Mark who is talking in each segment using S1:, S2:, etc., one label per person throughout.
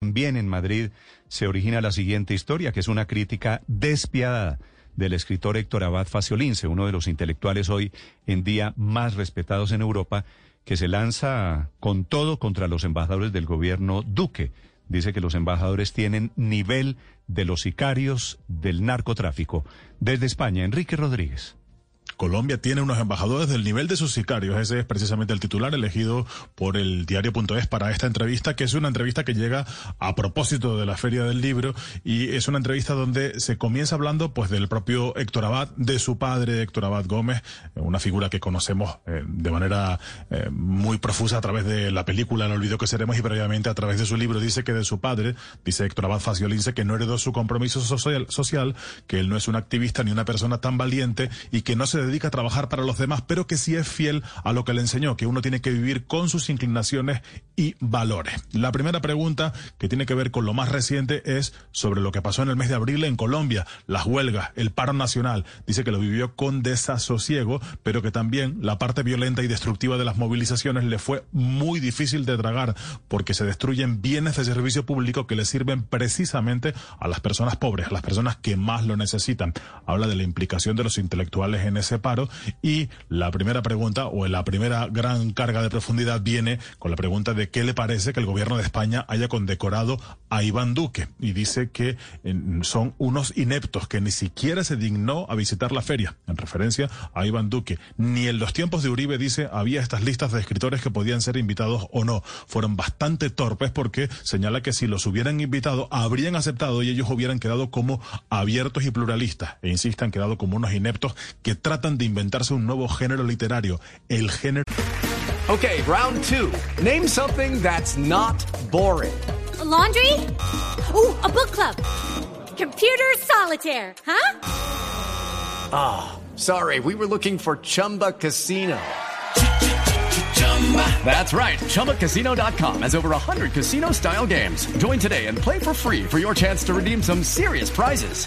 S1: También en Madrid se origina la siguiente historia, que es una crítica despiadada del escritor Héctor Abad Faciolince, uno de los intelectuales hoy en día más respetados en Europa, que se lanza con todo contra los embajadores del gobierno Duque. Dice que los embajadores tienen nivel de los sicarios del narcotráfico. Desde España, Enrique Rodríguez.
S2: Colombia tiene unos embajadores del nivel de sus sicarios. Ese es precisamente el titular elegido por el diario.es para esta entrevista, que es una entrevista que llega a propósito de la Feria del Libro y es una entrevista donde se comienza hablando pues del propio Héctor Abad, de su padre Héctor Abad Gómez, una figura que conocemos eh, de manera eh, muy profusa a través de la película El olvido que seremos y previamente a través de su libro dice que de su padre, dice Héctor Abad Faciolince, que no heredó su compromiso social, social, que él no es un activista ni una persona tan valiente y que no se dedica a trabajar para los demás, pero que sí es fiel a lo que le enseñó, que uno tiene que vivir con sus inclinaciones y valores. La primera pregunta que tiene que ver con lo más reciente es sobre lo que pasó en el mes de abril en Colombia, las huelgas, el paro nacional. Dice que lo vivió con desasosiego, pero que también la parte violenta y destructiva de las movilizaciones le fue muy difícil de tragar porque se destruyen bienes de servicio público que le sirven precisamente a las personas pobres, a las personas que más lo necesitan. Habla de la implicación de los intelectuales en ese paro. Y la primera pregunta o la primera gran carga de profundidad viene con la pregunta de qué le parece que el gobierno de España haya condecorado a Iván Duque. Y dice que son unos ineptos que ni siquiera se dignó a visitar la feria, en referencia a Iván Duque. Ni en los tiempos de Uribe, dice, había estas listas de escritores que podían ser invitados o no. Fueron bastante torpes porque señala que si los hubieran invitado, habrían aceptado y ellos hubieran quedado como abiertos y pluralistas. E insiste, han quedado como unos ineptos que tratan de inventarse un nuevo género literario, el género.
S3: Okay, round two. Name something that's not boring.
S4: A laundry? Ooh, a book club. Computer solitaire, huh?
S3: Ah, oh, sorry, we were looking for Chumba Casino. That's right. ChumbaCasino.com has over 100 casino style games. Join today and play for free for your chance to redeem some serious prizes.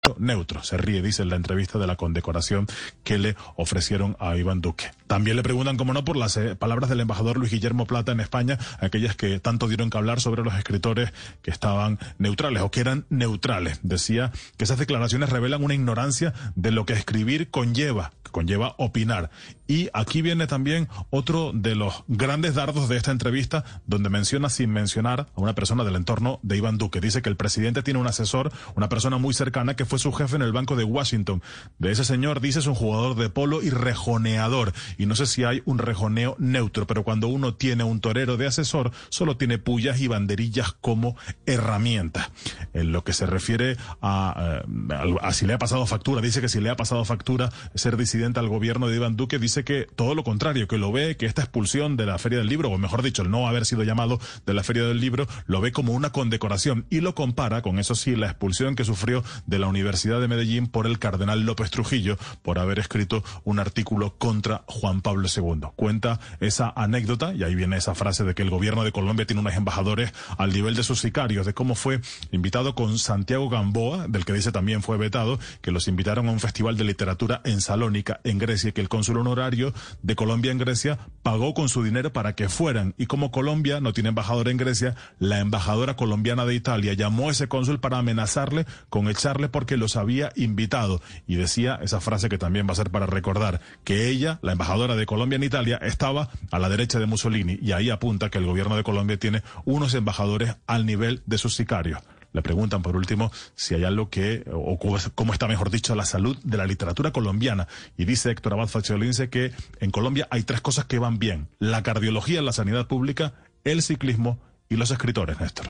S2: Neutro, se ríe, dice en la entrevista de la condecoración que le ofrecieron a Iván Duque. También le preguntan, como no, por las eh, palabras del embajador Luis Guillermo Plata en España, aquellas que tanto dieron que hablar sobre los escritores que estaban neutrales o que eran neutrales. Decía que esas declaraciones revelan una ignorancia de lo que escribir conlleva, que conlleva opinar. Y aquí viene también otro de los grandes dardos de esta entrevista, donde menciona sin mencionar a una persona del entorno de Iván Duque. Dice que el presidente tiene un asesor, una persona muy cercana que fue su jefe en el Banco de Washington. De ese señor, dice, es un jugador de polo y rejoneador. Y no sé si hay un rejoneo neutro, pero cuando uno tiene un torero de asesor, solo tiene pullas y banderillas como herramienta. En lo que se refiere a, eh, a, si le ha pasado factura, dice que si le ha pasado factura ser disidente al gobierno de Iván Duque, dice que todo lo contrario, que lo ve, que esta expulsión de la Feria del Libro, o mejor dicho, el no haber sido llamado de la Feria del Libro, lo ve como una condecoración y lo compara con, eso sí, la expulsión que sufrió de la Universidad de Medellín por el cardenal López Trujillo por haber escrito un artículo contra Juan Pablo II. Cuenta esa anécdota, y ahí viene esa frase de que el gobierno de Colombia tiene unos embajadores al nivel de sus sicarios, de cómo fue invitado con Santiago Gamboa, del que dice también fue vetado, que los invitaron a un festival de literatura en Salónica, en Grecia, que el cónsul honorario de Colombia en Grecia pagó con su dinero para que fueran. Y como Colombia no tiene embajador en Grecia, la embajadora colombiana de Italia llamó a ese cónsul para amenazarle con echarle porque los había invitado. Y decía esa frase que también va a ser para recordar, que ella, la embajadora de Colombia en Italia, estaba a la derecha de Mussolini. Y ahí apunta que el gobierno de Colombia tiene unos embajadores al nivel de sus sicarios. Le preguntan por último si hay algo que, o cómo está mejor dicho, la salud de la literatura colombiana. Y dice Héctor Abad Faciolince que en Colombia hay tres cosas que van bien. La cardiología, la sanidad pública, el ciclismo y los escritores, Néstor.